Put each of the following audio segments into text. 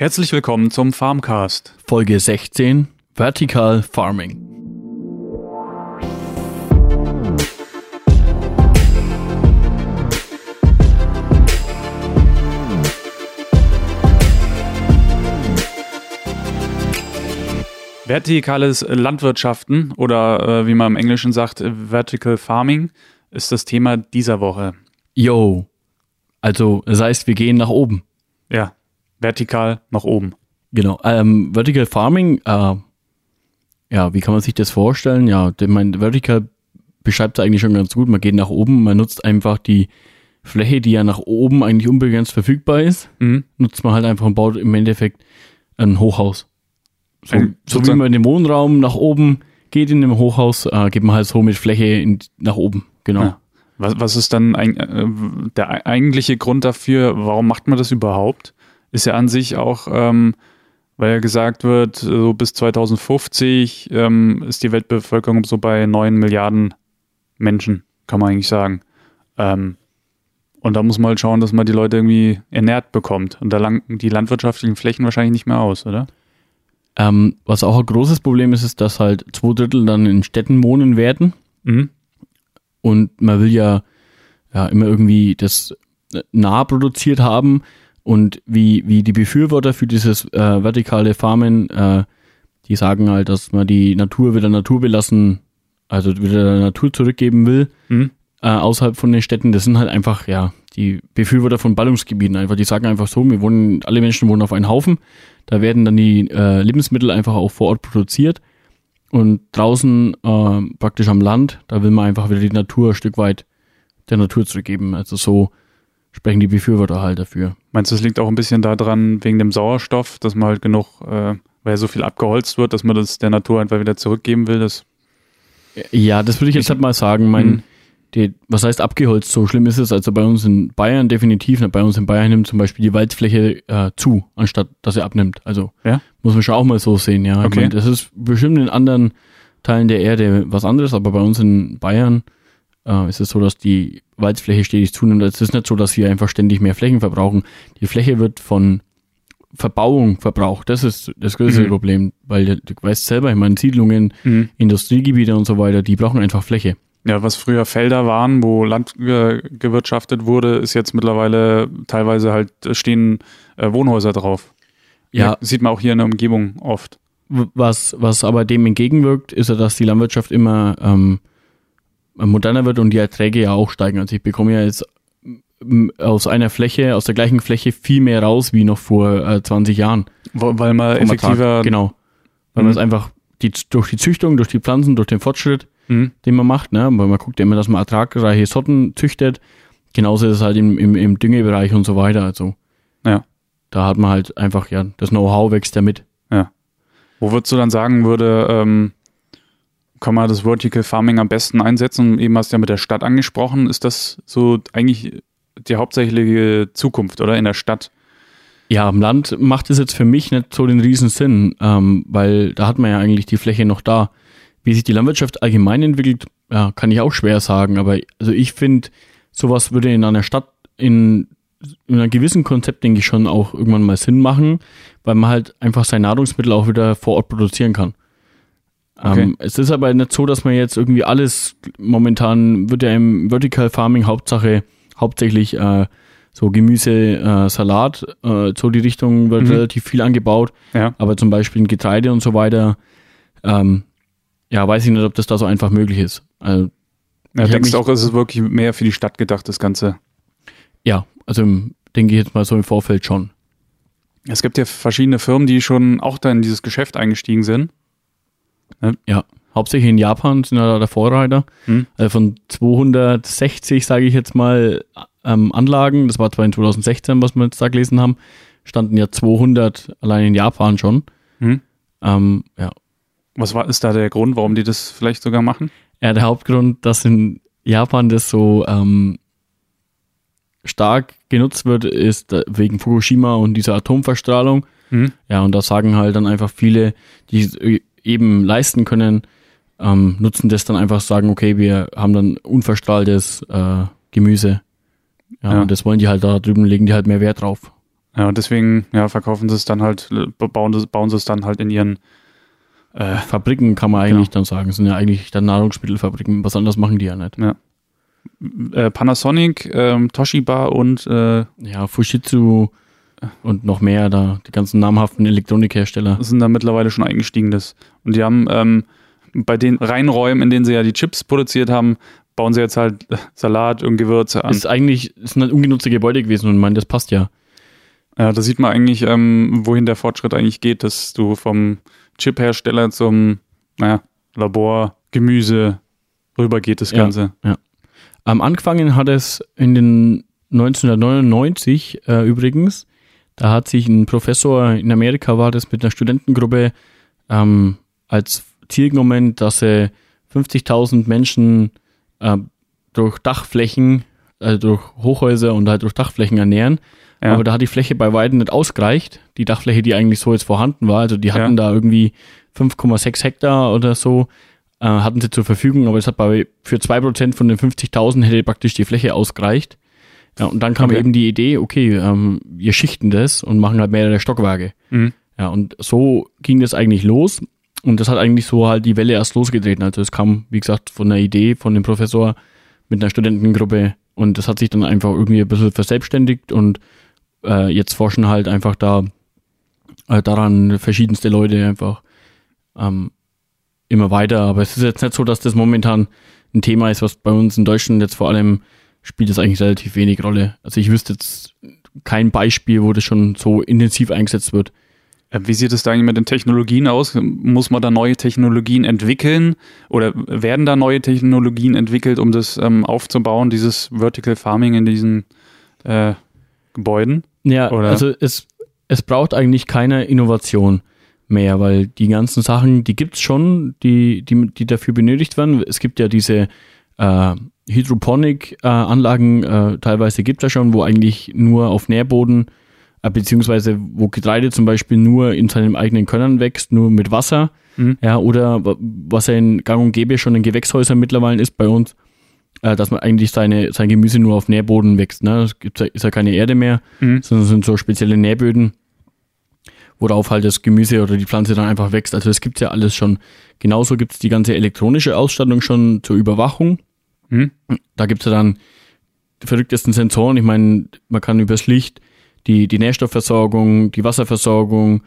Herzlich willkommen zum Farmcast. Folge 16 Vertical Farming. Vertikales Landwirtschaften oder äh, wie man im Englischen sagt, Vertical Farming ist das Thema dieser Woche. Yo. Also, das heißt, wir gehen nach oben. Ja, vertikal nach oben. Genau. Ähm, Vertical Farming, äh, ja, wie kann man sich das vorstellen? Ja, mein Vertical beschreibt es eigentlich schon ganz gut. Man geht nach oben, man nutzt einfach die Fläche, die ja nach oben eigentlich unbegrenzt verfügbar ist, Mhm. nutzt man halt einfach und baut im Endeffekt ein Hochhaus. So, Ein- so wie man in den Wohnraum nach oben geht in dem Hochhaus, äh, geht man halt so mit Fläche in, nach oben. Genau. Ja. Was, was ist dann ein, äh, der ei- eigentliche Grund dafür? Warum macht man das überhaupt? Ist ja an sich auch, ähm, weil ja gesagt wird, so bis 2050 ähm, ist die Weltbevölkerung so bei 9 Milliarden Menschen, kann man eigentlich sagen. Ähm, und da muss man halt schauen, dass man die Leute irgendwie ernährt bekommt. Und da lang die landwirtschaftlichen Flächen wahrscheinlich nicht mehr aus, oder? Ähm, was auch ein großes Problem ist, ist, dass halt zwei Drittel dann in Städten wohnen werden. Mhm. Und man will ja, ja immer irgendwie das nah produziert haben. Und wie, wie die Befürworter für dieses äh, vertikale Farmen, äh, die sagen halt, dass man die Natur wieder Natur belassen, also wieder der Natur zurückgeben will, Mhm. äh, außerhalb von den Städten. Das sind halt einfach, ja, die Befürworter von Ballungsgebieten einfach. Die sagen einfach so, wir wohnen, alle Menschen wohnen auf einem Haufen. Da werden dann die äh, Lebensmittel einfach auch vor Ort produziert. Und draußen äh, praktisch am Land, da will man einfach wieder die Natur ein Stück weit der Natur zurückgeben. Also so sprechen die Befürworter halt dafür. Meinst du, es liegt auch ein bisschen daran, wegen dem Sauerstoff, dass man halt genug, äh, weil so viel abgeholzt wird, dass man das der Natur einfach wieder zurückgeben will? Das, Ja, das würde ich jetzt Ich- halt mal sagen. Mein, Mhm. die, was heißt abgeholzt? So schlimm ist es also bei uns in Bayern definitiv. nicht. Bei uns in Bayern nimmt zum Beispiel die Waldfläche äh, zu, anstatt dass sie abnimmt. Also Ja? muss man schon auch mal so sehen. Ja, Ich Okay. mein, das ist bestimmt in anderen Teilen der Erde was anderes, aber bei uns in Bayern äh, ist es so, dass die Waldfläche stetig zunimmt. Es ist nicht so, dass wir einfach ständig mehr Flächen verbrauchen. Die Fläche wird von Verbauung verbraucht. Das ist das größte Mhm. Problem, weil du weißt selber, ich meine, Siedlungen, Industriegebiete und so weiter, die brauchen einfach Fläche. Ja, was früher Felder waren, wo Land ge gewirtschaftet wurde, ist jetzt mittlerweile teilweise halt stehen äh, Wohnhäuser drauf. Ja, Sieht man auch hier in der Umgebung oft. was, was aber dem entgegenwirkt, ist ja, dass die Landwirtschaft immer ähm, moderner wird und die Erträge ja auch steigen. Also ich bekomme ja jetzt aus einer Fläche, aus der gleichen Fläche viel mehr raus wie noch vor äh, 20 Jahren. Weil man vom effektiver. Ertrag. Genau. Weil Mhm. man es einfach die, durch die Züchtung, durch die Pflanzen, durch den Fortschritt, Mhm. den man macht, ne? weil man guckt ja immer, dass man ertragreiche Sorten züchtet. Genauso ist es halt im, im, im Düngebereich und so weiter. Also Ja. da hat man halt einfach, ja, das Know-how wächst ja mit. Wo würdest du dann sagen würde, ähm, kann man das Vertical Farming am besten einsetzen? Eben hast du ja mit der Stadt angesprochen. Ist das so eigentlich die hauptsächliche Zukunft, oder? In der Stadt? Ja, am Land macht es jetzt für mich nicht so den riesen Sinn, ähm, weil da hat man ja eigentlich die Fläche noch da. Wie sich die Landwirtschaft allgemein entwickelt, ja, kann ich auch schwer sagen, aber also ich finde, sowas würde in einer Stadt in, in einem gewissen Konzept, denke ich, schon auch irgendwann mal Sinn machen, weil man halt einfach sein Nahrungsmittel auch wieder vor Ort produzieren kann. Okay. Ähm, es ist aber nicht so, dass man jetzt irgendwie alles, momentan wird ja im Vertical Farming Hauptsache, hauptsächlich äh, so Gemüse, äh, Salat, äh, so die Richtung wird Mhm. relativ viel angebaut, Ja. aber zum Beispiel in Getreide und so weiter, ähm, ja, weiß ich nicht, ob das da so einfach möglich ist. Also, Ja, denkst du auch, es ist wirklich mehr für die Stadt gedacht, das Ganze? ja, also denke ich jetzt mal so im Vorfeld schon. Es gibt ja verschiedene Firmen, die schon auch da in dieses Geschäft eingestiegen sind. Ja, hauptsächlich in Japan sind ja da der Vorreiter. Hm. Also von 260, sage ich jetzt mal, ähm, Anlagen, das war zwar in 2016, was wir jetzt da gelesen haben, standen ja 200 allein in Japan schon. Hm. Ähm, ja. Was war, ist da der Grund, warum die das vielleicht sogar machen? ja, der Hauptgrund, dass in Japan das so ähm, stark genutzt wird, ist äh, wegen Fukushima und dieser Atomverstrahlung. Hm. Ja, und da sagen halt dann einfach viele, die äh, eben leisten können, ähm, nutzen das dann einfach, sagen, okay, wir haben dann unverstrahltes äh, Gemüse. Ja, Ja. und das wollen die halt da drüben, legen die halt mehr Wert drauf. Ja, und deswegen ja, verkaufen sie es dann halt, bauen, bauen sie es dann halt in ihren äh, Fabriken, kann man eigentlich genau. dann sagen. Das sind ja eigentlich dann Nahrungsmittelfabriken. Was anderes machen die ja nicht. Ja. Äh, Panasonic, ähm, Toshiba und äh, ja, Fujitsu und noch mehr da, die ganzen namhaften Elektronikhersteller. Sind da mittlerweile schon eingestiegen. Das. Und die haben ähm, bei den Reinräumen, in denen sie ja die Chips produziert haben, bauen sie jetzt halt Salat und Gewürze an. Ist eigentlich ist ein ungenutzte Gebäude gewesen und ich meine, das passt ja. Ja, da sieht man eigentlich, ähm, wohin der Fortschritt eigentlich geht, dass du vom Chip-Hersteller zum naja, Labor Gemüse rübergeht, das Ganze. Ja, ja. Am Angefangen hat es in den 1999 äh, übrigens, da hat sich ein Professor in Amerika war das mit einer Studentengruppe ähm, als Ziel genommen, dass er 50.000 Menschen äh, durch Dachflächen, äh, durch Hochhäuser und halt durch Dachflächen ernähren. Ja. Aber da hat die Fläche bei Weitem nicht ausgereicht. Die Dachfläche, die eigentlich so jetzt vorhanden war. Also die hatten ja. da irgendwie 5,6 Hektar oder so, äh, hatten sie zur Verfügung, aber es hat bei für 2% von den 50.000 hätte praktisch die Fläche ausgereicht. Ja, und dann kam okay. eben die Idee, okay, ähm, wir schichten das und machen halt mehrere Stockwerke. Mhm. Ja, und so ging das eigentlich los. Und das hat eigentlich so halt die Welle erst losgetreten. Also es kam, wie gesagt, von einer Idee von dem Professor mit einer Studentengruppe und das hat sich dann einfach irgendwie ein bisschen verselbstständigt und äh, jetzt forschen halt einfach da äh, daran verschiedenste Leute einfach ähm, immer weiter. Aber es ist jetzt nicht so, dass das momentan ein Thema ist, was bei uns in Deutschland jetzt vor allem spielt das eigentlich relativ wenig Rolle. Also ich wüsste jetzt kein Beispiel, wo das schon so intensiv eingesetzt wird. Äh, wie sieht es da eigentlich mit den Technologien aus? Muss man da neue Technologien entwickeln oder werden da neue Technologien entwickelt, um das ähm, aufzubauen, dieses Vertical Farming in diesen äh, Gebäuden? Ja, oder? also es, es braucht eigentlich keine Innovation mehr, weil die ganzen Sachen, die gibt es schon, die, die, die dafür benötigt werden. Es gibt ja diese äh, Hydroponik-Anlagen, äh, äh, teilweise gibt es ja schon, wo eigentlich nur auf Nährboden äh, beziehungsweise wo Getreide zum Beispiel nur in seinem eigenen Körnern wächst, nur mit Wasser, mhm. ja, oder was ja in Gang und Gäbe schon in Gewächshäusern mittlerweile ist bei uns, äh, dass man eigentlich seine, sein Gemüse nur auf Nährboden wächst. Ne? Es gibt, ist ja keine Erde mehr, mhm. sondern sind so spezielle Nährböden, worauf halt das Gemüse oder die Pflanze dann einfach wächst. Also das gibt's ja alles schon. Genauso gibt's die ganze elektronische Ausstattung schon zur Überwachung. Mhm. Da gibt's ja dann die verrücktesten Sensoren. Ich meine, man kann übers Licht die, die Nährstoffversorgung, die Wasserversorgung,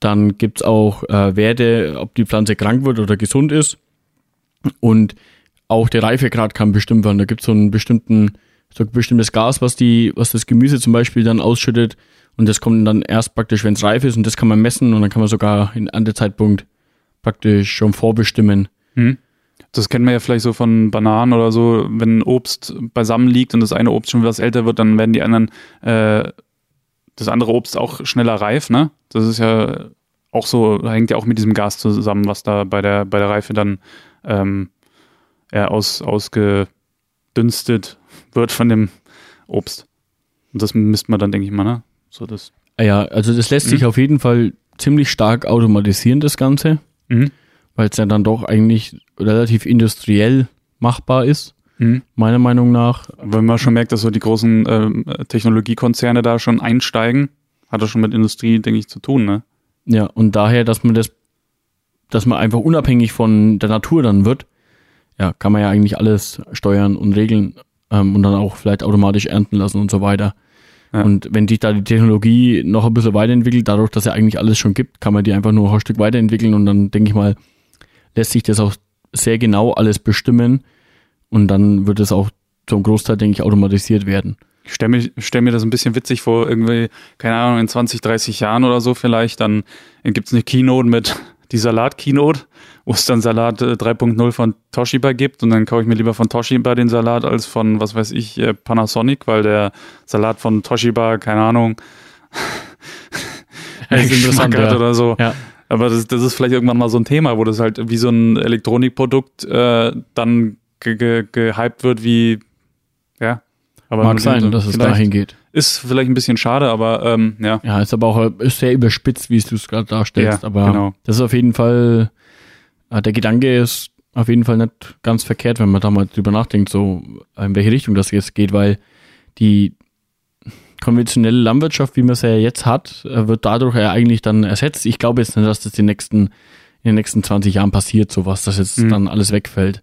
dann gibt's auch äh, Werte, ob die Pflanze krank wird oder gesund ist. Und auch der Reifegrad kann bestimmt werden. Da gibt's so einen bestimmten, so ein bestimmtes Gas, was die, was das Gemüse zum Beispiel dann ausschüttet. Und das kommt dann erst praktisch, wenn es reif ist und das kann man messen und dann kann man sogar in, an der Zeitpunkt praktisch schon vorbestimmen. Hm. Das kennen wir ja vielleicht so von Bananen oder so, wenn Obst beisammen liegt und das eine Obst schon etwas älter wird, dann werden die anderen, äh, das andere Obst auch schneller reif, ne? Das ist ja auch so, hängt ja auch mit diesem Gas zusammen, was da bei der, bei der Reife dann ähm, ja, aus, ausgedünstet wird von dem Obst. Und das misst man dann, denke ich mal, ne? So das. Ja, also das lässt mhm. sich auf jeden Fall ziemlich stark automatisieren, das Ganze, mhm. Weil es ja dann doch eigentlich relativ industriell machbar ist, mhm. meiner Meinung nach. Wenn man schon merkt, dass so die großen äh, Technologiekonzerne da schon einsteigen, hat das schon mit Industrie, denke ich, zu tun, ne? Ja, und daher, dass man das, dass man einfach unabhängig von der Natur dann wird, ja, kann man ja eigentlich alles steuern und regeln ähm, und dann auch vielleicht automatisch ernten lassen und so weiter. Ja. Und wenn sich da die Technologie noch ein bisschen weiterentwickelt, dadurch, dass ja eigentlich alles schon gibt, kann man die einfach nur ein Stück weiterentwickeln und dann denke ich mal, lässt sich das auch sehr genau alles bestimmen und dann wird es auch zum Großteil, denke ich, automatisiert werden. Ich stelle mir, stell mir das ein bisschen witzig vor, irgendwie, keine Ahnung, in 20, 30 Jahren oder so vielleicht, dann gibt es eine Keynote mit die Salat-Keynote, wo es dann Salat 3.0 äh, von Toshiba gibt und dann kaufe ich mir lieber von Toshiba den Salat als von, was weiß ich, äh, Panasonic, weil der Salat von Toshiba, keine Ahnung, ist interessant ja. oder so. Ja. Aber das, das ist vielleicht irgendwann mal so ein Thema, wo das halt wie so ein Elektronikprodukt äh, dann ge ge gehypt wird, wie, ja. Aber Mag sein, dass es dahin geht. Ist vielleicht ein bisschen schade, aber ähm, ja. Ja, ist aber auch ist sehr überspitzt, wie du es gerade darstellst. Ja, aber genau. das ist auf jeden Fall, äh, der Gedanke ist auf jeden Fall nicht ganz verkehrt, wenn man da mal drüber nachdenkt, so in welche Richtung das jetzt geht, weil die, konventionelle Landwirtschaft, wie man sie ja jetzt hat, äh, wird dadurch ja eigentlich dann ersetzt. Ich glaube jetzt nicht, dass das die nächsten, in den nächsten 20 Jahren passiert, sowas, dass jetzt Mhm. dann alles wegfällt.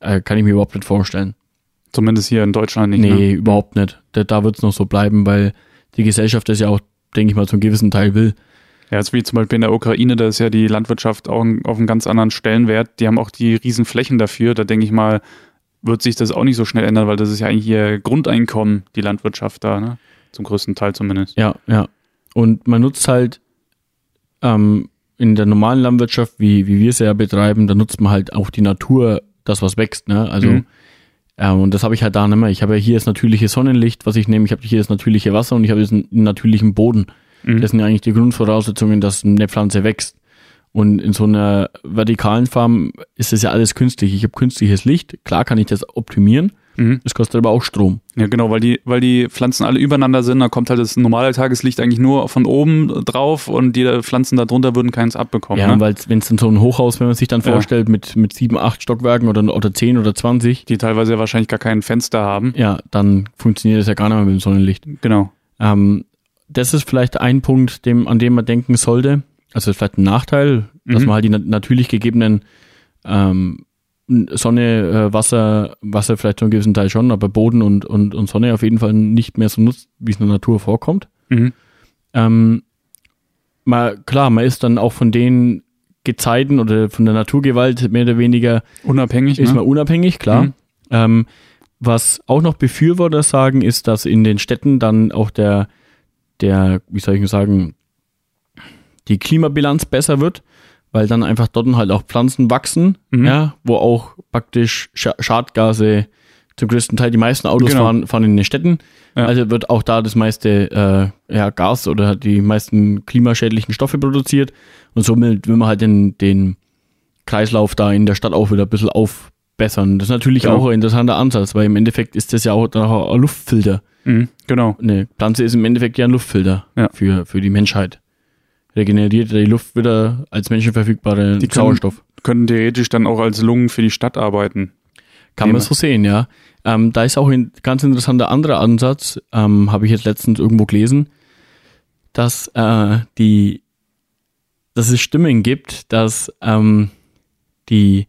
Äh, kann ich mir überhaupt nicht vorstellen. Zumindest hier in Deutschland nicht. nee, Ne? überhaupt nicht. Da, da wird es noch so bleiben, weil die Gesellschaft das ja auch, denke ich mal, zum gewissen Teil will. Ja, jetzt wie zum Beispiel in der Ukraine, da ist ja die Landwirtschaft auch auf einem ganz anderen Stellenwert. Die haben auch die riesen Flächen dafür. Da denke ich mal, wird sich das auch nicht so schnell ändern, weil das ist ja eigentlich ihr Grundeinkommen, die Landwirtschaft da, ne? Zum größten Teil zumindest. Ja, ja. Und man nutzt halt ähm, in der normalen Landwirtschaft, wie, wie wir es ja betreiben, da nutzt man halt auch die Natur, das was wächst, ne? Also Mhm. ähm, und das habe ich halt da nicht mehr. Ich habe ja hier das natürliche Sonnenlicht, was ich nehme, ich habe hier das natürliche Wasser und ich habe diesen natürlichen Boden. Mhm. Das sind ja eigentlich die Grundvoraussetzungen, dass eine Pflanze wächst. Und in so einer vertikalen Farm ist das ja alles künstlich. Ich habe künstliches Licht, klar kann ich das optimieren, Mhm. das kostet aber auch Strom. Ja, genau, weil die, weil die Pflanzen alle übereinander sind, da kommt halt das normale Tageslicht eigentlich nur von oben drauf und die Pflanzen da drunter würden keins abbekommen. Ja, ne? weil wenn es dann so ein Hochhaus, wenn man sich dann Ja. vorstellt, mit, mit sieben, acht Stockwerken oder, oder zehn oder zwanzig, Die teilweise ja wahrscheinlich gar kein Fenster haben. ja, dann funktioniert das ja gar nicht mehr mit dem Sonnenlicht. Genau. Ähm, das ist vielleicht ein Punkt, dem, an dem man denken sollte. Also vielleicht ein Nachteil, dass Mhm. man halt die na natürlich gegebenen ähm, Sonne, äh, Wasser, Wasser vielleicht zu einem gewissen Teil schon, aber Boden und, und, und Sonne auf jeden Fall nicht mehr so nutzt, wie es in der Natur vorkommt. Mhm. Ähm, mal, klar, man ist dann auch von den Gezeiten oder von der Naturgewalt mehr oder weniger Unabhängig, ist ne? man unabhängig, klar. Mhm. Ähm, was auch noch Befürworter sagen, ist, dass in den Städten dann auch der, der, wie soll ich sagen, die Klimabilanz besser wird, weil dann einfach dort halt auch Pflanzen wachsen, Mhm. ja, wo auch praktisch Scha Schadgase zum größten Teil, die meisten Autos Genau. fahren, fahren in den Städten, Ja. also wird auch da das meiste äh, ja, Gas oder die meisten klimaschädlichen Stoffe produziert und somit will man halt den, den Kreislauf da in der Stadt auch wieder ein bisschen aufbessern. Das ist natürlich Genau. auch ein interessanter Ansatz, weil im Endeffekt ist das ja auch ein Luftfilter. Mhm. Genau. Eine Pflanze ist im Endeffekt ja ein Luftfilter Ja. für, für die Menschheit. Regeneriert die Luft wieder als menschenverfügbare Die können- Sauerstoff. Könnten theoretisch dann auch als Lungen für die Stadt arbeiten. Kann man Nehme. so sehen, ja. Ähm, da ist auch ein ganz interessanter anderer Ansatz, ähm, habe ich jetzt letztens irgendwo gelesen, dass äh, die, dass es Stimmen gibt, dass ähm, die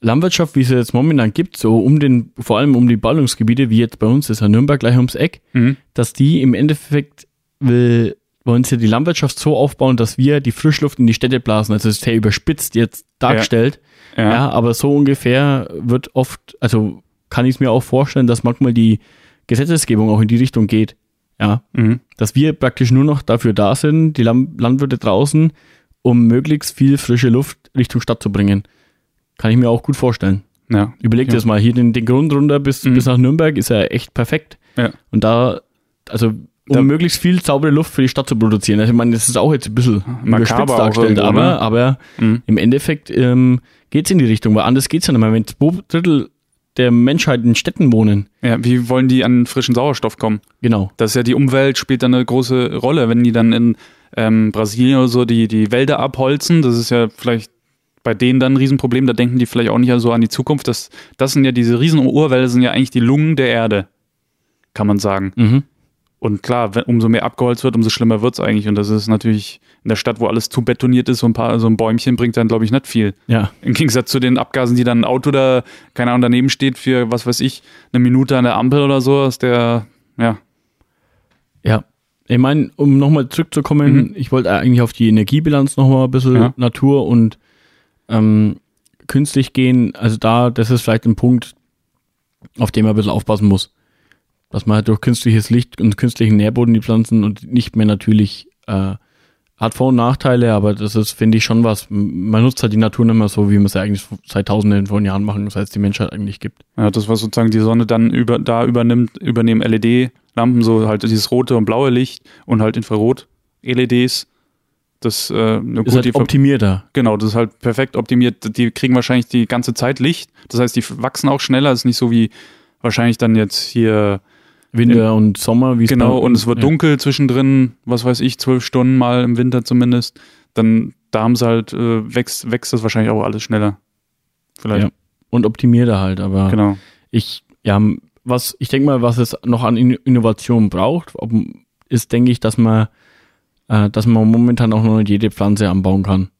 Landwirtschaft, wie es jetzt momentan gibt, so um den, vor allem um die Ballungsgebiete, wie jetzt bei uns ist ja Nürnberg gleich ums Eck, Mhm. dass die im Endeffekt will, wollen sie die Landwirtschaft so aufbauen, dass wir die Frischluft in die Städte blasen. Also das ist sehr überspitzt jetzt dargestellt. Ja. Ja. aber so ungefähr wird oft, also kann ich es mir auch vorstellen, dass manchmal die Gesetzesgebung auch in die Richtung geht. Ja, Mhm. dass wir praktisch nur noch dafür da sind, die Landwirte draußen, um möglichst viel frische Luft Richtung Stadt zu bringen. Kann ich mir auch gut vorstellen. ja. Überleg dir Ja. das mal, hier den, den Grund runter bis, Mhm. bis nach Nürnberg ist ja echt perfekt. Ja. Und da, also um Da- möglichst viel saubere Luft für die Stadt zu produzieren. Also ich meine, das ist auch jetzt ein bisschen überspitzt dargestellt, irgendwo, aber, ne? aber Mhm. im Endeffekt ähm, geht es in die Richtung, weil anders geht es ja nicht mehr. Wenn zwei Drittel der Menschheit in Städten wohnen, Ja, wie wollen die an frischen Sauerstoff kommen? genau. Das ist ja die Umwelt spielt da eine große Rolle, wenn die dann in ähm, Brasilien oder so die, die Wälder abholzen, das ist ja vielleicht bei denen dann ein Riesenproblem, da denken die vielleicht auch nicht so an die Zukunft. Das, das sind ja diese riesen Urwälder, sind ja eigentlich die Lungen der Erde, kann man sagen. Mhm. Und klar, wenn, umso mehr abgeholzt wird, umso schlimmer wird's eigentlich. Und das ist natürlich in der Stadt, wo alles zu betoniert ist, so ein paar, so ein Bäumchen bringt dann, glaube ich, nicht viel. Ja, Im Gegensatz zu den Abgasen, die dann ein Auto da, keine Ahnung, daneben steht für, was weiß ich, eine Minute an der Ampel oder so, ist der, ja, ja. Ich meine, um nochmal zurückzukommen, ich wollte eigentlich auf die Energiebilanz nochmal ein bisschen Mhm. Ja. Natur und ähm, künstlich gehen. Also da, das ist vielleicht ein Punkt, auf den man ein bisschen aufpassen muss. Dass man halt durch künstliches Licht und künstlichen Nährboden die Pflanzen und nicht mehr natürlich äh, hat Vor- und Nachteile, aber das ist, finde ich, schon was. Man nutzt halt die Natur nicht mehr so, wie man es ja eigentlich seit tausenden von Jahren machen, seit es die Menschheit eigentlich gibt. Ja, das, was sozusagen die Sonne dann über, da übernimmt, übernehmen LED-Lampen, so halt dieses rote und blaue Licht und halt Infrarot-LEDs. Das, äh, eine Ist halt optimierter. genau, das ist halt perfekt optimiert. Die kriegen wahrscheinlich die ganze Zeit Licht. Das heißt, die wachsen auch schneller. Das ist nicht so wie wahrscheinlich dann jetzt hier, Winter und Sommer, wie es genau, und es wird ja. dunkel zwischendrin, was weiß ich, zwölf Stunden mal im Winter zumindest. Dann, da haben sie halt, äh, wächst, wächst das wahrscheinlich auch alles schneller. Vielleicht, Ja. Und optimierter halt, aber genau. ich, ja, was ich denke mal, was es noch an Innovation braucht, ist, denke ich, dass man, äh, dass man momentan auch noch nicht jede Pflanze anbauen kann.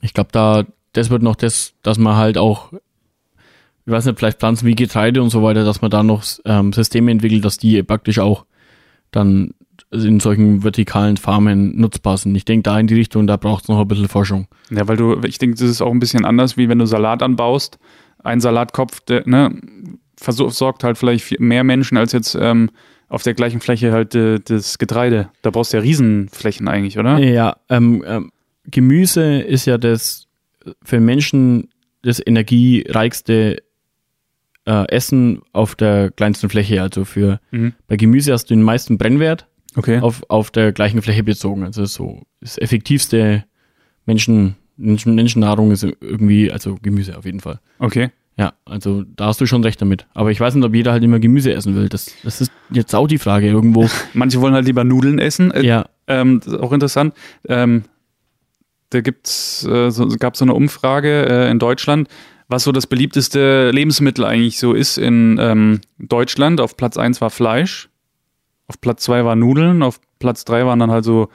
Ich glaube, da, das wird noch das, dass man halt auch, ich weiß nicht, vielleicht Pflanzen wie Getreide und so weiter, dass man da noch ähm, Systeme entwickelt, dass die praktisch auch dann in solchen vertikalen Farmen nutzbar sind. Ich denke, da in die Richtung, da braucht es noch ein bisschen Forschung. Ja, weil du, ich denke, das ist auch ein bisschen anders, wie wenn du Salat anbaust. Ein Salatkopf, der, ne, versorgt halt vielleicht mehr Menschen als jetzt ähm, auf der gleichen Fläche halt äh, das Getreide. Da brauchst du ja Riesenflächen eigentlich, oder? Ja, ähm, ähm, Gemüse ist ja das für Menschen das energiereichste äh, Essen auf der kleinsten Fläche. Also für mhm. bei Gemüse hast du den meisten Brennwert okay. auf, auf der gleichen Fläche bezogen. Also so das effektivste Menschen, Menschen, Menschennahrung ist irgendwie, also Gemüse auf jeden Fall. Okay. Ja, also da hast du schon recht damit. Aber ich weiß nicht, ob jeder halt immer Gemüse essen will. Das, das ist jetzt auch die Frage irgendwo. Manche wollen halt lieber Nudeln essen. Äh, ja. Ähm, das ist auch interessant. Ähm, da gibt's, äh, so, gab so eine Umfrage äh, in Deutschland, was so das beliebteste Lebensmittel eigentlich so ist in ähm, Deutschland. Auf Platz 1 war Fleisch, auf Platz 2 war Nudeln, auf Platz 3 waren dann halt so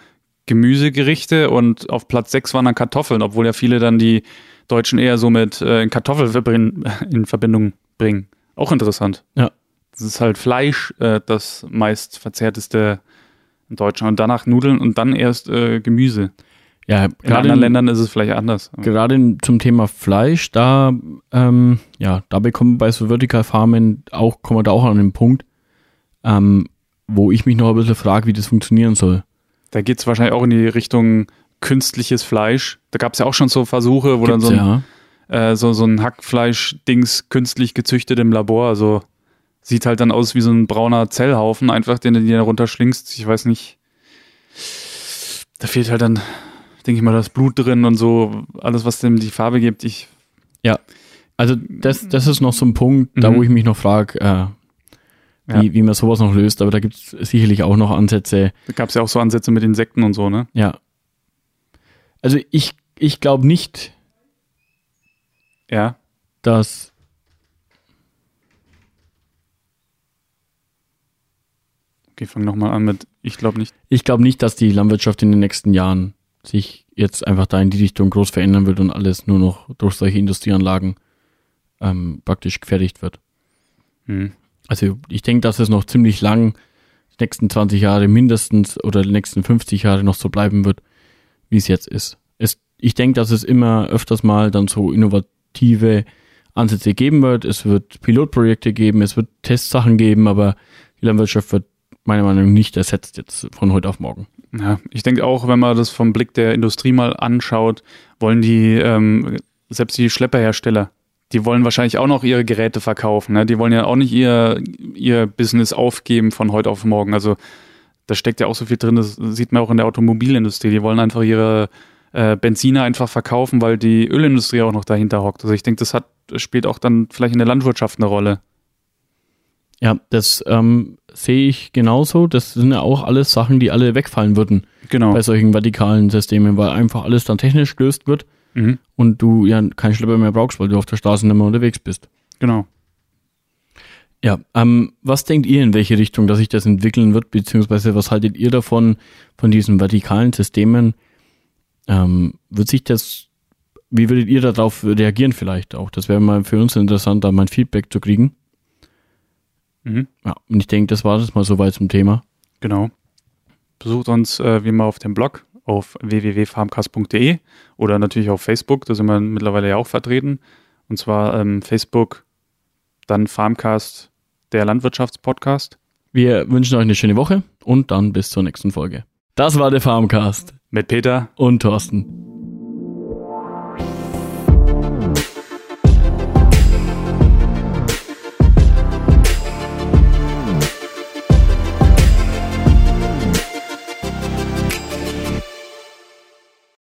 Gemüsegerichte und auf Platz 6 waren dann Kartoffeln, obwohl ja viele dann die Deutschen eher so mit äh, Kartoffel in Verbindung bringen. Auch interessant. Ja. Das ist halt Fleisch, äh, das meist verzehrteste in Deutschland und danach Nudeln und dann erst äh, Gemüse. Ja, in anderen in, Ländern ist es vielleicht anders. Gerade zum Thema Fleisch, da, ähm, ja, da bekommen bei so Vertical Farmen auch, kommen wir da auch an den Punkt, ähm, wo ich mich noch ein bisschen frage, wie das funktionieren soll. Da geht es wahrscheinlich auch in die Richtung künstliches Fleisch. Da gab es ja auch schon so Versuche, wo Gibt's, dann so ein, ja. äh, so, so ein Hackfleisch-Dings künstlich gezüchtet im Labor. Also sieht halt dann aus wie so ein brauner Zellhaufen, einfach den du dir runterschlingst. Ich weiß nicht. Da fehlt halt dann, denke ich mal, das Blut drin und so, alles, was dem die Farbe gibt. Ich. Ja. Also das, das ist noch so ein Punkt, mhm. da wo mhm. ich mich noch frage, äh, wie, ja. wie man sowas noch löst, aber da gibt es sicherlich auch noch Ansätze. Da gab es ja auch so Ansätze mit Insekten und so, ne? Ja, also ich, ich glaube nicht, ja. dass Okay, fang nochmal an mit, ich glaube nicht. Ich glaube nicht, dass die Landwirtschaft in den nächsten Jahren sich jetzt einfach da in die Richtung groß verändern wird und alles nur noch durch solche Industrieanlagen ähm, praktisch gefertigt wird. Hm. Also ich denke, dass es noch ziemlich lang, die nächsten 20 Jahre mindestens oder die nächsten 50 Jahre noch so bleiben wird, wie es jetzt ist. Es, ich denke, dass es immer öfters mal dann so innovative Ansätze geben wird. Es wird Pilotprojekte geben, es wird Testsachen geben, aber die Landwirtschaft wird meiner Meinung nach nicht ersetzt jetzt von heute auf morgen. Ja, ich denke auch, wenn man das vom Blick der Industrie mal anschaut, wollen die, ähm, selbst die Schlepperhersteller, die wollen wahrscheinlich auch noch ihre Geräte verkaufen. Ne? Die wollen ja auch nicht ihr, ihr Business aufgeben von heute auf morgen. Also da steckt ja auch so viel drin, das sieht man auch in der Automobilindustrie. Die wollen einfach ihre äh, Benziner einfach verkaufen, weil die Ölindustrie auch noch dahinter hockt. Also ich denke, das hat, spielt auch dann vielleicht in der Landwirtschaft eine Rolle. Ja, das ähm, sehe ich genauso. Das sind ja auch alles Sachen, die alle wegfallen würden. Genau. Bei solchen vertikalen Systemen, weil einfach alles dann technisch gelöst wird mhm. und du ja keinen Schlepper mehr brauchst, weil du auf der Straße nicht mehr unterwegs bist. Genau. Ja, ähm, was denkt ihr, in welche Richtung, dass sich das entwickeln wird, beziehungsweise was haltet ihr davon, von diesen vertikalen Systemen? Ähm, wird sich das, wie würdet ihr darauf reagieren vielleicht auch? Das wäre mal für uns interessant, da mal ein Feedback zu kriegen. Mhm. Ja, und ich denke, das war das mal soweit zum Thema. Genau. Besucht uns äh, wie immer auf dem Blog auf www.farmcast.de oder natürlich auf Facebook, da sind wir mittlerweile ja auch vertreten. Und zwar ähm, Facebook, dann Farmcast der Landwirtschaftspodcast. Wir wünschen euch eine schöne Woche und dann bis zur nächsten Folge. Das war der Farmcast. Mit Peter und Thorsten.